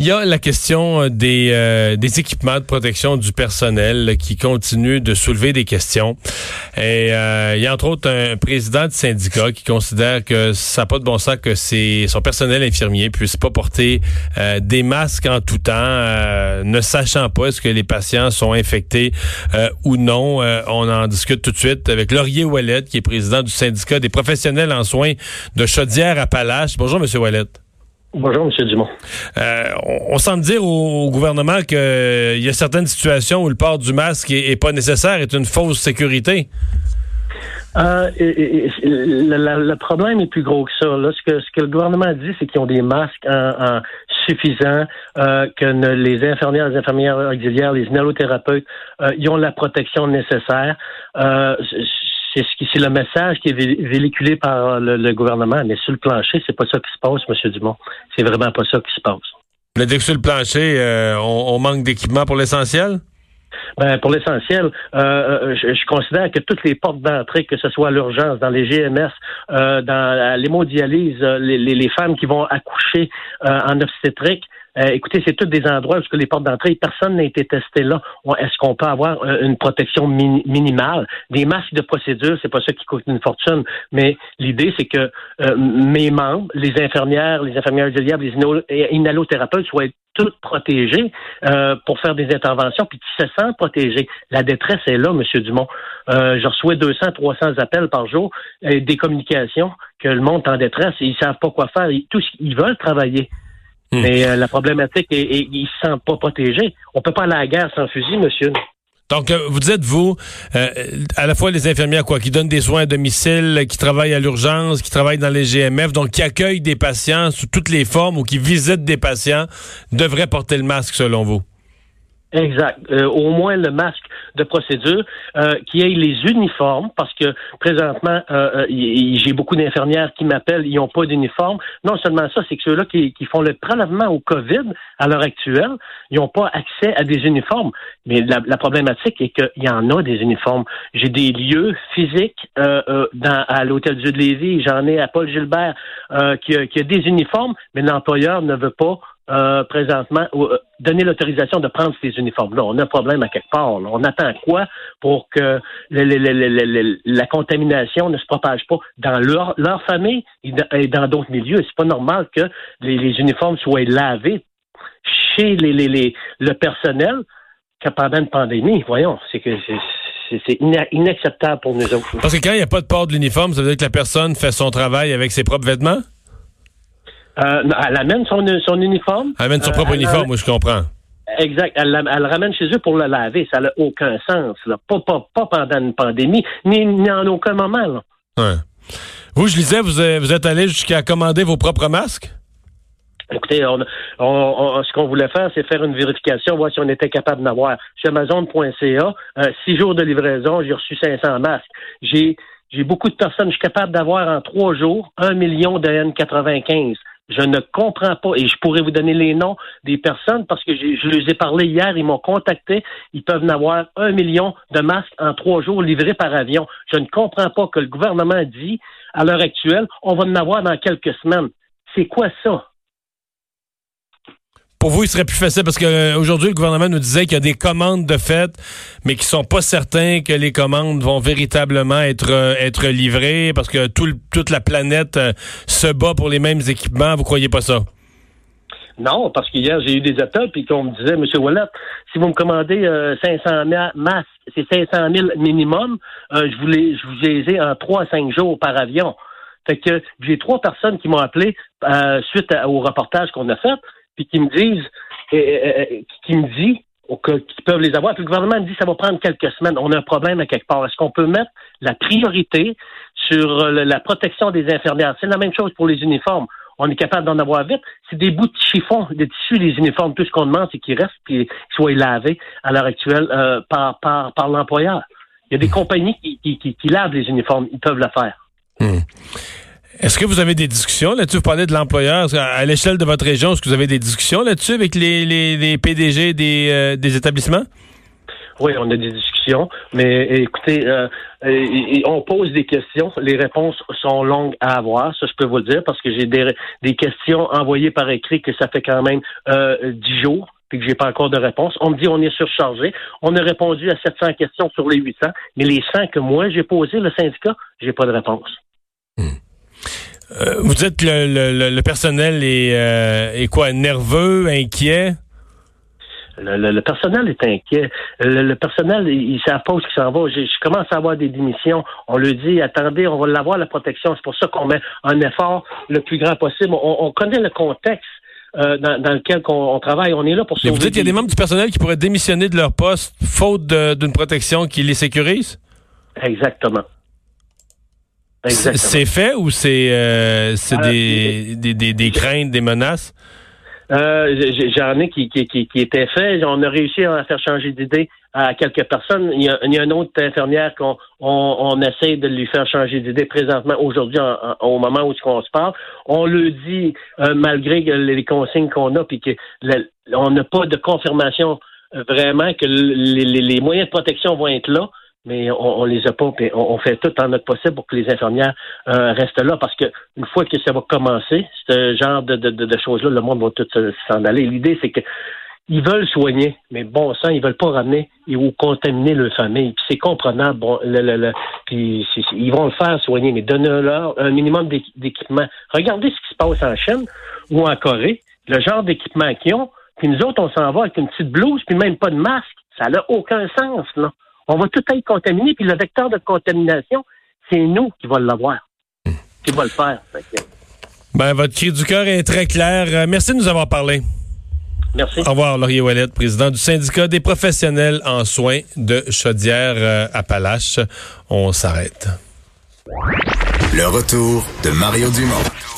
Il y a la question euh, des, euh, des équipements de protection du personnel qui continue de soulever des questions. Et euh, il y a entre autres un président de syndicat qui considère que ça n'a pas de bon sens que son personnel infirmier puisse pas porter des masques en tout temps, ne sachant pas est-ce que les patients sont infectés ou non. on en discute tout de suite avec Laurier Ouellet, qui est président du syndicat des professionnels en soins de Chaudière-Appalaches. Bonjour, Monsieur Ouellet. Bonjour, M. Dumont. Euh, on, semble dire au, gouvernement qu'il euh, y a certaines situations où le port du masque est, pas nécessaire, est une fausse sécurité. Euh, le problème est plus gros que ça. Ce, que, ce que le gouvernement dit, c'est qu'ils ont des masques en, suffisants, que les infirmières, les infirmières auxiliaires, les inhalothérapeutes, ils ont la protection nécessaire c'est le message qui est véhiculé par le, gouvernement, mais sur le plancher, c'est pas ça qui se passe, M. Dumont. C'est vraiment pas ça qui se passe. Le dire que sur le plancher, euh, on, manque d'équipement pour l'essentiel? Ben, pour l'essentiel, euh, euh, je, considère que toutes les portes d'entrée, que ce soit à l'urgence, dans les GMS, dans l'hémodialyse, les, les, femmes qui vont accoucher en obstétrique, euh, écoutez, c'est tous des endroits où les portes d'entrée, personne n'a été testé là. Est-ce qu'on peut avoir euh, une protection minimale? Des masques de procédure, c'est pas ça qui coûte une fortune, mais l'idée, c'est que euh, mes membres, les infirmières, les infirmières auxiliaires, les inhalothérapeutes soient tous protégés pour faire des interventions, puis qui se sentent protégés. La détresse est là, M. Dumont. je reçois 200, 300 appels par jour, des communications que le monde est en détresse et ils savent pas quoi faire. Ils veulent travailler. Hmm. Mais euh, la problématique est, qu'ils ne se sentent pas protégés. On peut pas aller à la guerre sans fusil, monsieur. Donc, euh, vous dites, vous, euh, à la fois les infirmières, quoi, qui donnent des soins à domicile, qui travaillent à l'urgence, qui travaillent dans les GMF, donc qui accueillent des patients sous toutes les formes ou qui visitent des patients, devraient porter le masque, selon vous? Exact. Euh, au moins le masque de procédure, euh, qui ait les uniformes, parce que présentement, euh, j'ai beaucoup d'infirmières qui m'appellent, ils n'ont pas d'uniforme. Non seulement ça, c'est que ceux-là qui, font le prélèvement au COVID à l'heure actuelle, ils n'ont pas accès à des uniformes. Mais la, problématique est qu'il y en a des uniformes. J'ai des lieux physiques dans, à l'Hôtel Dieu de Lévis, j'en ai à Paul Gilbert qui, qui a des uniformes, mais l'employeur ne veut pas euh, présentement euh, donner l'autorisation de prendre ces uniformes-là. On a un problème à quelque part. On attend quoi pour que la contamination ne se propage pas dans leur, leur famille et dans d'autres milieux? C'est pas normal que les, uniformes soient lavés chez les, le personnel que pendant une pandémie. Voyons, c'est que c'est inacceptable pour nous autres. Parce que quand il n'y a pas de port de l'uniforme, ça veut dire que la personne fait son travail avec ses propres vêtements? Euh, elle amène son, son uniforme. Elle amène son propre euh, uniforme, moi, je comprends. Exact. Elle, le ramène chez eux pour le laver. Ça n'a aucun sens. Pas, pas, pendant une pandémie, ni, en aucun moment. Là. Ouais. Vous, je disais, vous, vous êtes allé jusqu'à commander vos propres masques? Écoutez, on, on, ce qu'on voulait faire, c'est faire une vérification, voir si on était capable d'en Sur Amazon.ca, euh, six jours de livraison, j'ai reçu 500 masques. J'ai j'ai beaucoup de personnes, je suis capable d'avoir en trois jours un million de N95. Je ne comprends pas, et je pourrais vous donner les noms des personnes parce que je les ai parlé hier, ils m'ont contacté, ils peuvent en avoir un million de masques en trois jours livrés par avion. Je ne comprends pas que le gouvernement dit, à l'heure actuelle, on va en avoir dans quelques semaines. C'est quoi ça? Pour vous, il serait plus facile parce qu'aujourd'hui, euh, le gouvernement nous disait qu'il y a des commandes de fait, mais qui sont pas certains que les commandes vont véritablement être euh, être livrées parce que tout, toute la planète euh, se bat pour les mêmes équipements. Vous croyez pas ça? Non, parce qu'hier, j'ai eu des appels, puis qu'on me disait, M. Wallet, si vous me commandez 500 000 masques, c'est 500 000 minimum, je, voulais, je vous ai en 3 à 5 jours par avion. Fait que j'ai trois personnes qui m'ont appelé suite au reportage qu'on a fait, puis qui me disent, qui me dit qu'ils peuvent les avoir. Puis le gouvernement me dit ça va prendre quelques semaines. On a un problème à quelque part. Est-ce qu'on peut mettre la priorité sur euh, la protection des infirmières? C'est la même chose pour les uniformes. On est capable d'en avoir vite. C'est des bouts de chiffon, des tissus, les uniformes. Tout ce qu'on demande, c'est qu'ils restent et qu'ils soient lavés à l'heure actuelle euh, par, l'employeur. Il y a des compagnies qui, lavent les uniformes. Ils peuvent le faire. Hmm. Est-ce que vous avez des discussions là-dessus? Vous parlez de l'employeur. À l'échelle de votre région, est-ce que vous avez des discussions là-dessus avec les, les, les PDG des, euh, des établissements? Oui, on a des discussions, mais écoutez, euh, on pose des questions. Les réponses sont longues à avoir, ça je peux vous le dire, parce que j'ai des, des questions envoyées par écrit que ça fait quand même euh, dix jours puis que j'ai pas encore de réponse. On me dit on est surchargé. On a répondu à 700 questions sur les 800, mais les 100 que moi j'ai posées, le syndicat, j'ai pas de réponse. Hmm. Euh, vous dites le, le, le personnel est, euh, est quoi, nerveux, inquiet? Le, personnel est inquiet. Le, personnel, ils ne savent pas où s'en va. Je, commence à avoir des démissions. On lui dit, attendez, on va l'avoir, la protection. C'est pour ça qu'on met un effort le plus grand possible. On, connaît le contexte. Euh, dans, lequel on, travaille. On est là pour sauver. vous dites qu'il y a des membres du personnel qui pourraient démissionner de leur poste faute d'une protection qui les sécurise? Exactement. C'est fait ou c'est euh, euh, des, des, des, craintes, des menaces? Euh, J'en ai qui, qui, qui, étaient faits. On a réussi à faire changer d'idée à quelques personnes. Il y a, il y a une autre infirmière qu'on on, on, essaie de lui faire changer d'idée présentement, aujourd'hui, au moment où on se parle. On le dit euh, malgré les consignes qu'on a, puis qu'on n'a pas de confirmation vraiment que les, les moyens de protection vont être là mais on, on, les a pas. on, fait tout en notre possible pour que les infirmières euh, restent là, parce que une fois que ça va commencer, ce genre de, de, de choses-là, le monde va tout s'en aller. L'idée, c'est que ils veulent soigner, mais bon sang, ils veulent pas ramener ou contaminer leur famille. Puis c'est comprenable. Bon, le, le, le puis ils vont le faire soigner, mais donnez-leur un minimum d'équipement. Regardez ce qui se passe en Chine ou en Corée, le genre d'équipement qu'ils ont. Puis nous autres, on s'en va avec une petite blouse, puis même pas de masque. Ça n'a aucun sens, là on va tout être contaminé, puis le vecteur de contamination, c'est nous qui va l'avoir, qui va le faire. Ben, votre cri du cœur est très clair. Euh, merci de nous avoir parlé. Merci. Au revoir, Laurier Wallet, président du syndicat des professionnels en soins de Chaudière-Appalaches. On s'arrête. Le retour de Mario Dumont.